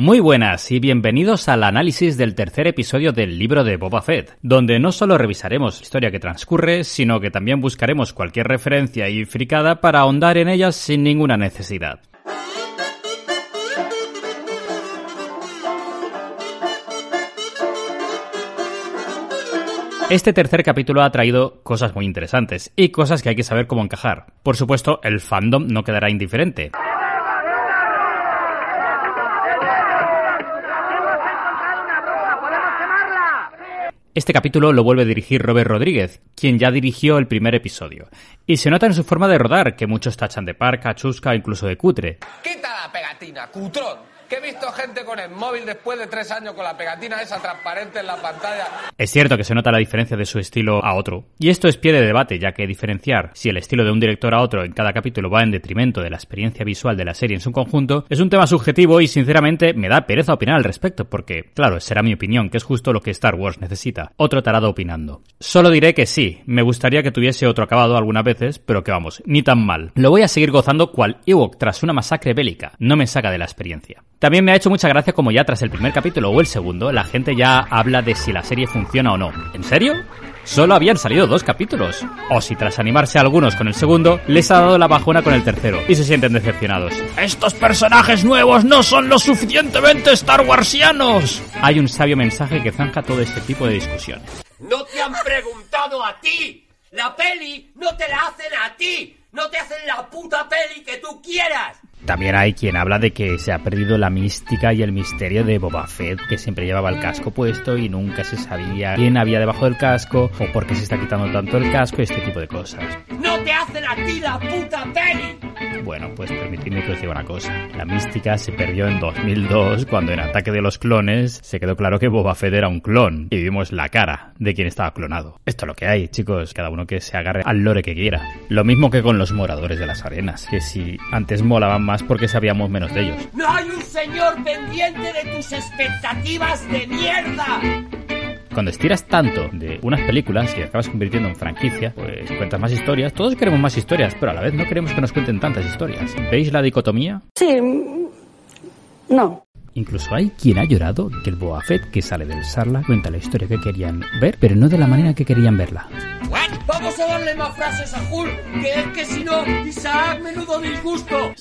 Muy buenas y bienvenidos al análisis del tercer episodio del libro de Boba Fett, donde no solo revisaremos la historia que transcurre, sino que también buscaremos cualquier referencia y fricada para ahondar en ellas sin ninguna necesidad. Este tercer capítulo ha traído cosas muy interesantes y cosas que hay que saber cómo encajar. Por supuesto, el fandom no quedará indiferente. Este capítulo lo vuelve a dirigir Robert Rodríguez, quien ya dirigió el primer episodio. Y se nota en su forma de rodar, que muchos tachan de parca, chusca, incluso de cutre. Quita la pegatina, cutrón. Que he visto gente con el móvil después de tres años con la pegatina esa transparente en la pantalla. Es cierto que se nota la diferencia de su estilo a otro. Y esto es pie de debate, ya que diferenciar si el estilo de un director a otro en cada capítulo va en detrimento de la experiencia visual de la serie en su conjunto es un tema subjetivo y sinceramente me da pereza opinar al respecto, porque, claro, será mi opinión, que es justo lo que Star Wars necesita. Otro tarado opinando. Solo diré que sí, me gustaría que tuviese otro acabado algunas veces, pero que vamos, ni tan mal. Lo voy a seguir gozando cual Ewok tras una masacre bélica. No me saca de la experiencia. También me ha hecho mucha gracia como ya tras el primer capítulo o el segundo, la gente ya habla de si la serie funciona o no. ¿En serio? Solo habían salido dos capítulos. O si tras animarse a algunos con el segundo, les ha dado la bajona con el tercero y se sienten decepcionados. ¡Estos personajes nuevos no son lo suficientemente Star Warsianos! Hay un sabio mensaje que zanja todo este tipo de discusiones. ¡No te han preguntado a ti! ¡La peli no te la hacen a ti! ¡No te hacen la puta peli que tú quieras! También hay quien habla de que se ha perdido la mística y el misterio de Boba Fett, que siempre llevaba el casco puesto y nunca se sabía quién había debajo del casco o por qué se está quitando tanto el casco y este tipo de cosas. ¡No te hacen a ti la puta peli! Bueno, pues permitidme que os diga una cosa. La mística se perdió en 2002 cuando en Ataque de los Clones se quedó claro que Boba Fett era un clon y vimos la cara de quien estaba clonado. Esto es lo que hay, chicos. Cada uno que se agarre al lore que quiera. Lo mismo que con los moradores de las arenas, que si antes molaban más porque sabíamos menos de ellos. ¡No hay un señor pendiente de tus expectativas de mierda! Cuando estiras tanto de unas películas y acabas convirtiendo en franquicia, pues cuentas más historias. Todos queremos más historias, pero a la vez no queremos que nos cuenten tantas historias. ¿Veis la dicotomía? Sí. No. Incluso hay quien ha llorado que el Boa Fett que sale del Sarla cuenta la historia que querían ver, pero no de la manera que querían verla. Vamos a darle más frases a Hulk, que es que si no, Isaac, menudo disgusto.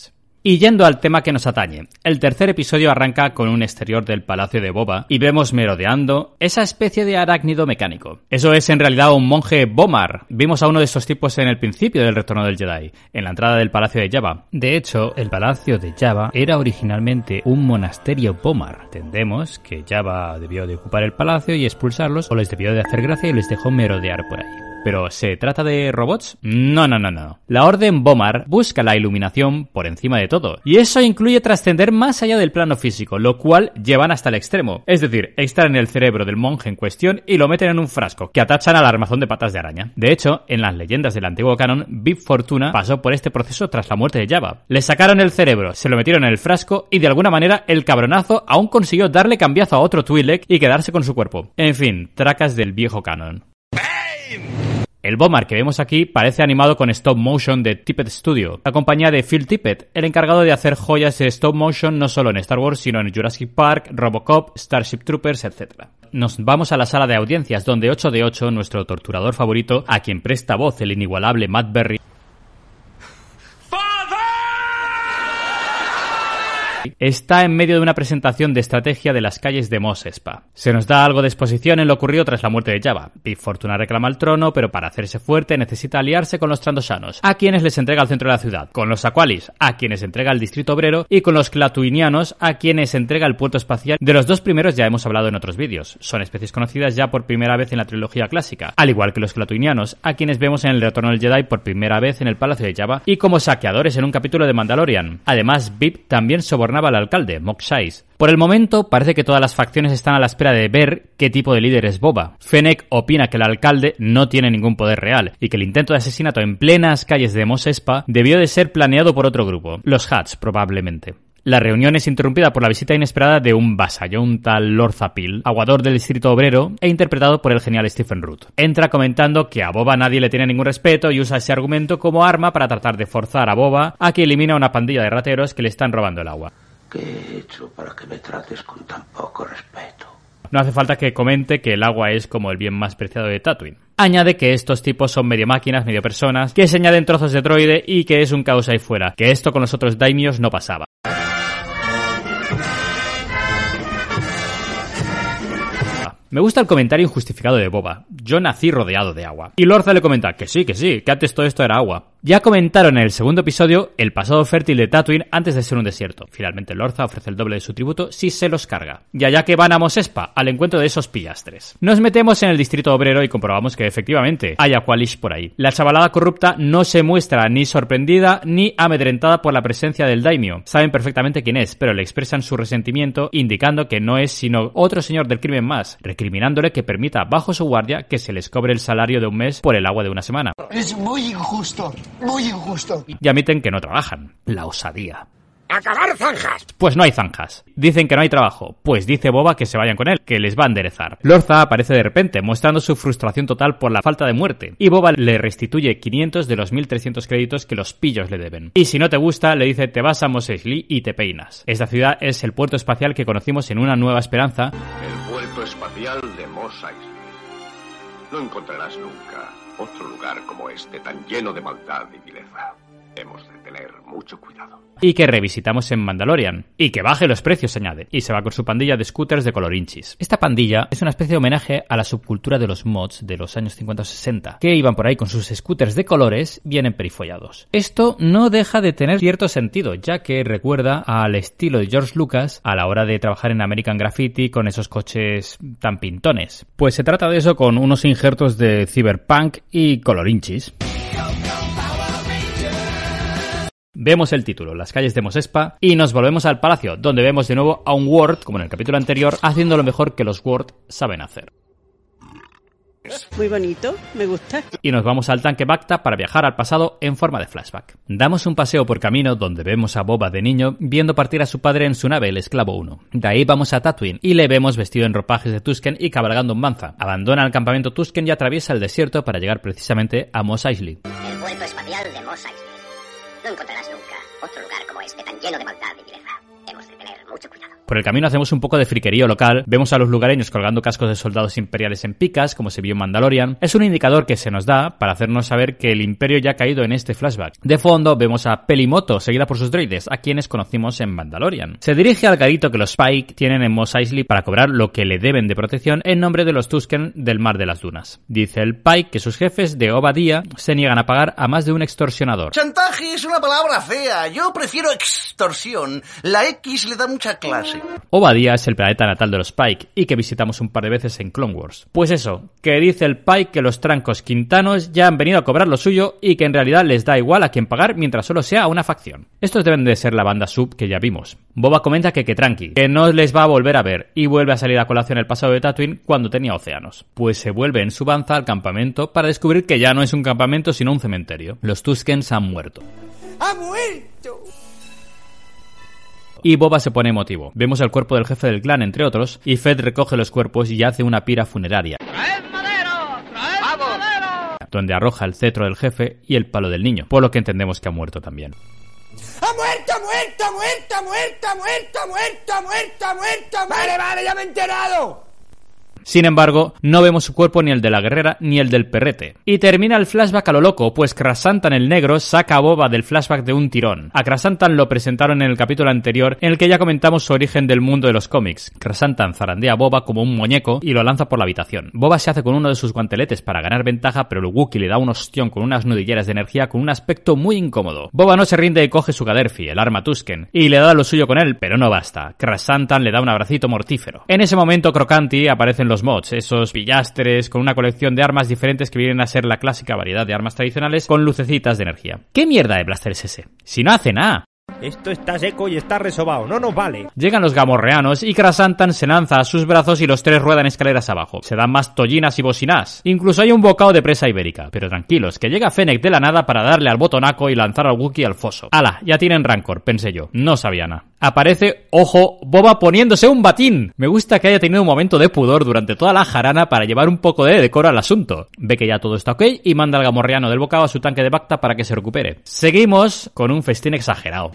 Y yendo al tema que nos atañe, el tercer episodio arranca con un exterior del palacio de Boba y vemos merodeando esa especie de arácnido mecánico. Eso es en realidad un monje Bomar. Vimos a uno de estos tipos en el principio del retorno del Jedi, en la entrada del palacio de Java. De hecho, el palacio de Java era originalmente un monasterio Bomar. Entendemos que Java debió de ocupar el palacio y expulsarlos o les debió de hacer gracia y les dejó merodear por ahí. ¿Pero se trata de robots? No, no, no, no. La Orden Bomar busca la iluminación por encima de todo, y eso incluye trascender más allá del plano físico, lo cual llevan hasta el extremo. Es decir, extraen el cerebro del monje en cuestión y lo meten en un frasco, que atachan al armazón de patas de araña. De hecho, en las leyendas del antiguo canon, Bib Fortuna pasó por este proceso tras la muerte de Java. Le sacaron el cerebro, se lo metieron en el frasco y de alguna manera el cabronazo aún consiguió darle cambiazo a otro Twi'lek y quedarse con su cuerpo. En fin, tracas del viejo canon. El Bomar que vemos aquí parece animado con stop motion de Tippett Studio, la compañía de Phil Tippett, el encargado de hacer joyas de stop motion no solo en Star Wars, sino en Jurassic Park, Robocop, Starship Troopers, etc. Nos vamos a la sala de audiencias, donde 8 de 8, nuestro torturador favorito, a quien presta voz el inigualable Matt Berry, está en medio de una presentación de estrategia de las calles de Mos Espa. Se nos da algo de exposición en lo ocurrido tras la muerte de Java. Big Fortuna reclama el trono, pero para hacerse fuerte necesita aliarse con los Trandoshanos, a quienes les entrega el centro de la ciudad, con los Aqualis, a quienes entrega el distrito obrero, y con los Clatuinianos, a quienes entrega el puerto espacial. De los dos primeros ya hemos hablado en otros vídeos. Son especies conocidas ya por primera vez en la trilogía clásica, al igual que los Clatuinianos, a quienes vemos en el retorno del Jedi por primera vez en el Palacio de Java, y como saqueadores en un capítulo de Mandalorian. Además, Bib también sobornaba al alcalde, Mok Shaiz. Por el momento, parece que todas las facciones están a la espera de ver qué tipo de líder es Boba. Fennec opina que el alcalde no tiene ningún poder real y que el intento de asesinato en plenas calles de Mos Espa debió de ser planeado por otro grupo, los Hats probablemente. La reunión es interrumpida por la visita inesperada de un vasallón tal Lord Zapil, aguador del distrito obrero e interpretado por el genial Stephen Root. Entra comentando que a Boba nadie le tiene ningún respeto y usa ese argumento como arma para tratar de forzar a Boba a que elimine a una pandilla de rateros que le están robando el agua. ¿Qué he hecho para que me trates con tan poco respeto? No hace falta que comente que el agua es como el bien más preciado de Tatooine. Añade que estos tipos son medio máquinas, medio personas, que se añaden trozos de droide y que es un caos ahí fuera, que esto con los otros daimios no pasaba. Me gusta el comentario injustificado de Boba. Yo nací rodeado de agua. Y Lorza le comenta que sí, que sí, que antes todo esto era agua. Ya comentaron en el segundo episodio el pasado fértil de Tatooine antes de ser un desierto. Finalmente Lorza ofrece el doble de su tributo si se los carga. Y allá que van a Mosespa, al encuentro de esos pillastres. Nos metemos en el distrito obrero y comprobamos que efectivamente hay Aqualish por ahí. La chavalada corrupta no se muestra ni sorprendida ni amedrentada por la presencia del daimio. Saben perfectamente quién es, pero le expresan su resentimiento indicando que no es sino otro señor del crimen más, recriminándole que permita bajo su guardia que se les cobre el salario de un mes por el agua de una semana. Es muy injusto, muy injusto. Y admiten que no trabajan. La osadía. ¡Acabar zanjas! Pues no hay zanjas. Dicen que no hay trabajo. Pues dice Boba que se vayan con él, que les va a enderezar. Lorza aparece de repente, mostrando su frustración total por la falta de muerte. Y Boba le restituye 500 de los 1300 créditos que los pillos le deben. Y si no te gusta, le dice te vas a Mos Eisley y te peinas. Esta ciudad es el puerto espacial que conocimos en Una Nueva Esperanza. El espacial de Mos Eisley. No encontrarás nunca otro lugar como este tan lleno de maldad y vileza. Hemos de tener mucho cuidado. y que revisitamos en Mandalorian. Y que baje los precios, añade. Y se va con su pandilla de scooters de colorinchis. Esta pandilla es una especie de homenaje a la subcultura de los mods de los años 50 o 60, que iban por ahí con sus scooters de colores bien emperifollados. Esto no deja de tener cierto sentido, ya que recuerda al estilo de George Lucas a la hora de trabajar en American Graffiti con esos coches tan pintones. Pues se trata de eso con unos injertos de cyberpunk y colorinchis. Vemos el título, las calles de Mosespa, y nos volvemos al palacio, donde vemos de nuevo a un Ward, como en el capítulo anterior, haciendo lo mejor que los Ward saben hacer. Muy bonito, me gusta. Y nos vamos al tanque Bacta para viajar al pasado en forma de flashback. Damos un paseo por camino donde vemos a Boba de niño viendo partir a su padre en su nave, el Esclavo 1. De ahí vamos a Tatooine y le vemos vestido en ropajes de Tusken y cabalgando un manza. Abandona el campamento Tusken y atraviesa el desierto para llegar precisamente a Mos Eisley. El puerto espacial de Mos Eisley. Encontrarás este tan lleno de maldad y vileza. Hemos de tener mucho cuidado. Por el camino hacemos un poco de friquerío local, vemos a los lugareños colgando cascos de soldados imperiales en picas, como se vio en Mandalorian. Es un indicador que se nos da para hacernos saber que el imperio ya ha caído en este flashback. De fondo vemos a Pelimoto, seguida por sus droides, a quienes conocimos en Mandalorian. Se dirige al garito que los Spike tienen en Mos Eisley para cobrar lo que le deben de protección en nombre de los Tusken del Mar de las Dunas. Dice el Pike que sus jefes de Obadía se niegan a pagar a más de un extorsionador. Chantaje es una palabra fea. Yo prefiero extorsión. La X le da mucha clase. Obadía es el planeta natal de los Pike y que visitamos un par de veces en Clone Wars. Pues eso, que dice el Pike que los trancos quintanos ya han venido a cobrar lo suyo y que en realidad les da igual a quien pagar mientras solo sea una facción. Estos deben de ser la banda sub que ya vimos. Boba comenta que que tranqui, que no les va a volver a ver y vuelve a salir a colación el pasado de Tatooine cuando tenía océanos. Pues se vuelve en su banza al campamento para descubrir que ya no es un campamento sino un cementerio. Los Tuskens han muerto. ¡Ha muerto! Y Boba se pone emotivo. Vemos el cuerpo del jefe del clan, entre otros, y Fed recoge los cuerpos y hace una pira funeraria. Donde arroja el cetro del jefe y el palo del niño, por lo que entendemos que ha muerto también. ¡Ha muerto, muerto, muerto, muerto, muerto, muerto, muerto, muerto! Vale, vale, ya me he enterado. Sin embargo, no vemos su cuerpo ni el de la guerrera ni el del perrete. Y termina el flashback a lo loco, pues Krasantan el negro saca a Boba del flashback de un tirón. A Krasantan lo presentaron en el capítulo anterior, en el que ya comentamos su origen del mundo de los cómics. Krasantan zarandea a Boba como un muñeco y lo lanza por la habitación. Boba se hace con uno de sus guanteletes para ganar ventaja, pero el le da un ostión con unas nudilleras de energía con un aspecto muy incómodo. Boba no se rinde y coge su Gaderfi, el arma Tusken, y le da lo suyo con él, pero no basta. Krasantan le da un abracito mortífero. En ese momento, Crocanti aparece en los mods, esos pillastres con una colección de armas diferentes que vienen a ser la clásica variedad de armas tradicionales con lucecitas de energía. ¿Qué mierda de blaster es ese? Si no hace nada. Esto está seco y está resobado, no nos vale. Llegan los gamorreanos y Krasantan se lanza a sus brazos y los tres ruedan escaleras abajo. Se dan más tollinas y bocinas. Incluso hay un bocado de presa ibérica. Pero tranquilos, que llega Fennec de la nada para darle al botonaco y lanzar al Wookiee al foso. ¡Hala! Ya tienen Rancor, pensé yo. No sabía nada. Aparece, ojo, Boba poniéndose un batín. Me gusta que haya tenido un momento de pudor durante toda la jarana para llevar un poco de decoro al asunto. Ve que ya todo está ok y manda al gamorreano del bocado a su tanque de Bacta para que se recupere. Seguimos con un festín exagerado.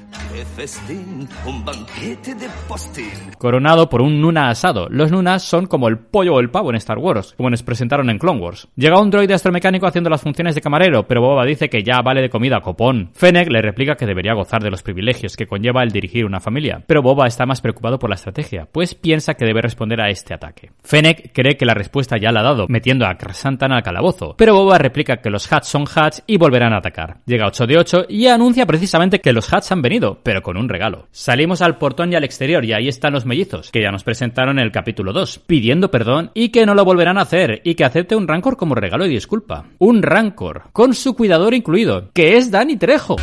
un banquete de postín. Coronado por un Nuna asado. Los Nunas son como el pollo o el pavo en Star Wars, como nos presentaron en Clone Wars. Llega un droide astromecánico haciendo las funciones de camarero, pero Boba dice que ya vale de comida copón. Fennec le replica que debería gozar de los privilegios que conlleva el dirigir una familia, pero Boba está más preocupado por la estrategia, pues piensa que debe responder a este ataque. Fennec cree que la respuesta ya la ha dado, metiendo a Krasantan al calabozo, pero Boba replica que los Hats son Hats y volverán a atacar. Llega 8 de 8 y anuncia precisamente que los Hats han venido, pero con un regalo. Salimos al portón y al exterior y ahí están los mellizos, que ya nos presentaron en el capítulo 2, pidiendo perdón y que no lo volverán a hacer y que acepte un Rancor como regalo y disculpa. Un Rancor, con su cuidador incluido, que es Danny Trejo.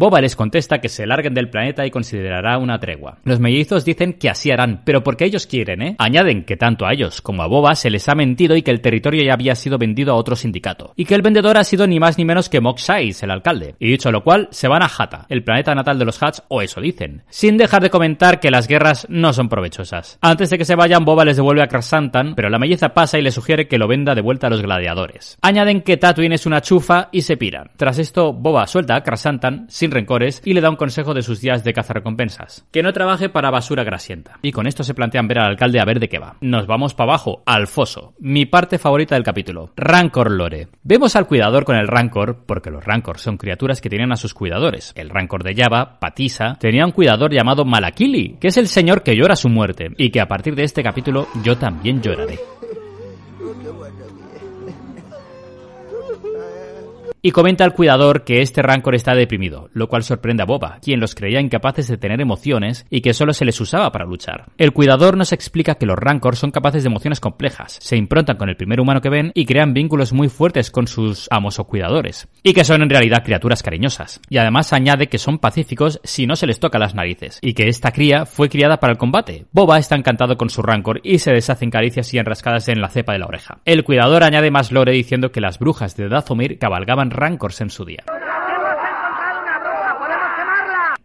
Boba les contesta que se larguen del planeta y considerará una tregua. Los mellizos dicen que así harán, pero porque ellos quieren, ¿eh? Añaden que tanto a ellos como a Boba se les ha mentido y que el territorio ya había sido vendido a otro sindicato. Y que el vendedor ha sido ni más ni menos que Shaiz, el alcalde. Y dicho lo cual, se van a Hata, el planeta natal de los Hats, o eso dicen. Sin dejar de comentar que las guerras no son provechosas. Antes de que se vayan, Boba les devuelve a Krasantan, pero la melliza pasa y le sugiere que lo venda de vuelta a los gladiadores. Añaden que Tatooine es una chufa y se piran. Tras esto, Boba suelta a Krasantan sin rencores y le da un consejo de sus días de cazarrecompensas. Que no trabaje para basura grasienta. Y con esto se plantean ver al alcalde a ver de qué va. Nos vamos para abajo, al foso. Mi parte favorita del capítulo. Rancor Lore. Vemos al cuidador con el Rancor, porque los Rancor son criaturas que tienen a sus cuidadores. El Rancor de Java, Patisa, tenía un cuidador llamado Malakili, que es el señor que llora su muerte, y que a partir de este capítulo yo también lloraré. Y comenta al cuidador que este Rancor está deprimido, lo cual sorprende a Boba, quien los creía incapaces de tener emociones y que solo se les usaba para luchar. El cuidador nos explica que los Rancor son capaces de emociones complejas, se improntan con el primer humano que ven y crean vínculos muy fuertes con sus amos o cuidadores, y que son en realidad criaturas cariñosas. Y además añade que son pacíficos si no se les toca las narices, y que esta cría fue criada para el combate. Boba está encantado con su Rancor y se deshace en caricias y enrascadas en la cepa de la oreja. El cuidador añade más lore diciendo que las brujas de Dazomir cabalgaban Rancors en su día.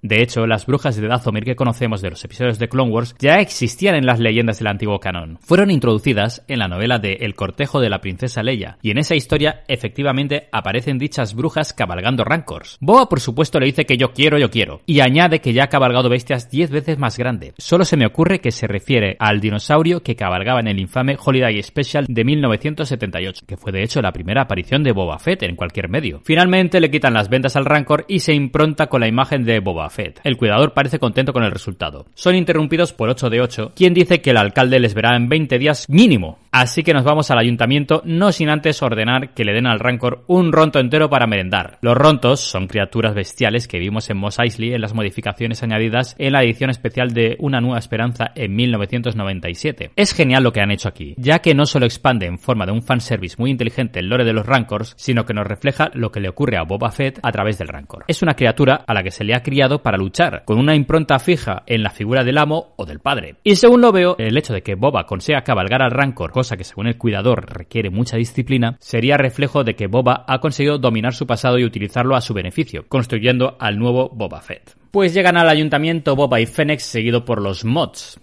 De hecho, las brujas de Dazomir que conocemos de los episodios de Clone Wars ya existían en las leyendas del antiguo canon. Fueron introducidas en la novela de El cortejo de la princesa Leia, y en esa historia efectivamente aparecen dichas brujas cabalgando rancors. Boa por supuesto le dice que yo quiero, yo quiero, y añade que ya ha cabalgado bestias 10 veces más grande. Solo se me ocurre que se refiere al dinosaurio que cabalgaba en el infame Holiday Special de 1978, que fue de hecho la primera aparición de Boba Fett en cualquier medio. Finalmente le quitan las ventas al rancor y se impronta con la imagen de Boba El cuidador parece contento con el resultado. Son interrumpidos por 8 de 8, quien dice que el alcalde les verá en 20 días mínimo. Así que nos vamos al ayuntamiento, no sin antes ordenar que le den al Rancor un ronto entero para merendar. Los rontos son criaturas bestiales que vimos en Mos Eisley en las modificaciones añadidas en la edición especial de Una Nueva Esperanza en 1997. Es genial lo que han hecho aquí, ya que no solo expande en forma de un fanservice muy inteligente el lore de los Rancors, sino que nos refleja lo que le ocurre a Boba Fett a través del Rancor. Es una criatura a la que se le ha criado para luchar, con una impronta fija en la figura del amo o del padre. Y según lo veo, el hecho de que Boba consiga cabalgar al Rancor, que según el cuidador requiere mucha disciplina, sería reflejo de que Boba ha conseguido dominar su pasado y utilizarlo a su beneficio, construyendo al nuevo Boba Fett. Pues llegan al ayuntamiento Boba y Fennec seguido por los mods.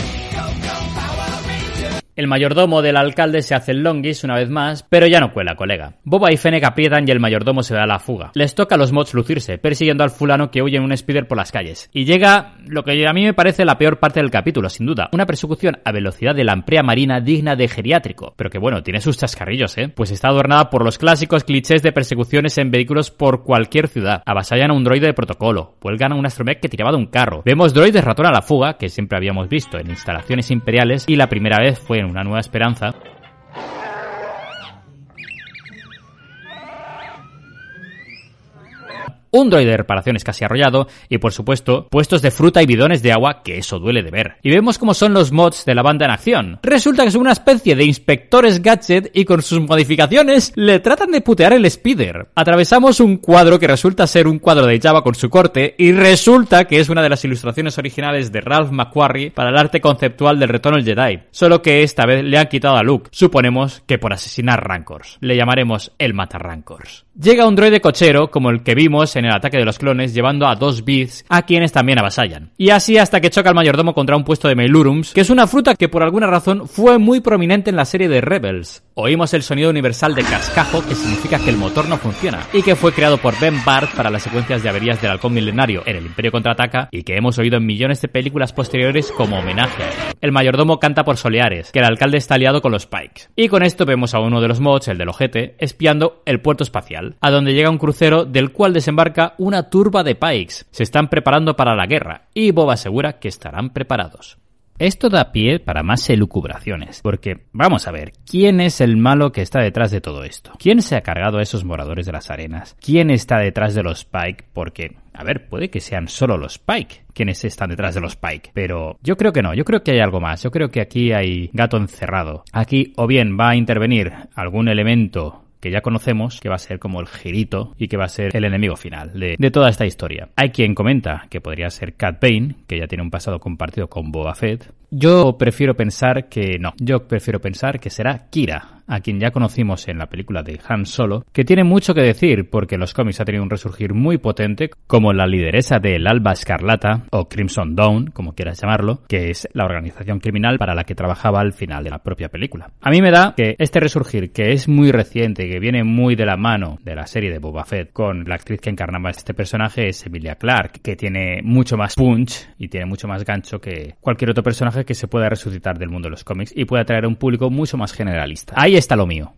El mayordomo del alcalde se hace el longis una vez más, pero ya no cuela, colega. Boba y Fennec aprietan y el mayordomo se da la fuga. Les toca a los mods lucirse, persiguiendo al fulano que huye en un speeder por las calles. Y llega lo que a mí me parece la peor parte del capítulo, sin duda. Una persecución a velocidad de la amprea marina digna de geriátrico. Pero que bueno, tiene sus chascarrillos, ¿eh? Pues está adornada por los clásicos clichés de persecuciones en vehículos por cualquier ciudad. Avasallan a un droide de protocolo. Huelgan a un astromech que tiraba de un carro. Vemos droides ratón a la fuga, que siempre habíamos visto en instalaciones imperiales, y la primera vez fue una nueva esperanza, un droide de reparaciones casi arrollado y por supuesto puestos de fruta y bidones de agua que eso duele de ver. Y vemos cómo son los mods de la banda en acción. Resulta que son una especie de inspectores gadget y con sus modificaciones le tratan de putear el speeder. Atravesamos un cuadro que resulta ser un cuadro de Java con su corte y resulta que es una de las ilustraciones originales de Ralph McQuarrie para el arte conceptual del retorno al Jedi. Solo que esta vez le han quitado a Luke. Suponemos que por asesinar Rancors. Le llamaremos el Mata Rancors. Llega un droide cochero, como el que vimos en el ataque de los clones, llevando a dos Beats, a quienes también avasallan. Y así hasta que choca el mayordomo contra un puesto de Meilurums, que es una fruta que por alguna razón fue muy prominente en la serie de Rebels. Oímos el sonido universal de cascajo, que significa que el motor no funciona, y que fue creado por Ben Barth para las secuencias de averías del halcón milenario en el Imperio Contraataca, y que hemos oído en millones de películas posteriores como homenaje. El mayordomo canta por Soleares, que el alcalde está aliado con los Pikes. Y con esto vemos a uno de los mods, el del ojete, espiando el puerto espacial a donde llega un crucero del cual desembarca una turba de Pikes. Se están preparando para la guerra y Bob asegura que estarán preparados. Esto da pie para más elucubraciones, porque vamos a ver, ¿quién es el malo que está detrás de todo esto? ¿Quién se ha cargado a esos moradores de las arenas? ¿Quién está detrás de los Pike? Porque, a ver, puede que sean solo los Pike quienes están detrás de los Pike, pero yo creo que no, yo creo que hay algo más, yo creo que aquí hay gato encerrado. Aquí o bien va a intervenir algún elemento que ya conocemos, que va a ser como el girito y que va a ser el enemigo final de, de, toda esta historia. Hay quien comenta que podría ser Cat Bane, que ya tiene un pasado compartido con Boba Fett. Yo prefiero pensar que no, yo prefiero pensar que será Kira, a quien ya conocimos en la película de Han Solo, que tiene mucho que decir porque los cómics ha tenido un resurgir muy potente como la lideresa del Alba Escarlata o Crimson Dawn, como quieras llamarlo, que es la organización criminal para la que trabajaba al final de la propia película. A mí me da que este resurgir, que es muy reciente, que viene muy de la mano de la serie de Boba Fett con la actriz que encarnaba este personaje es Emilia Clarke, que tiene mucho más punch y tiene mucho más gancho que cualquier otro personaje que se pueda resucitar del mundo de los cómics y puede atraer a un público mucho más generalista. Ahí está lo mío.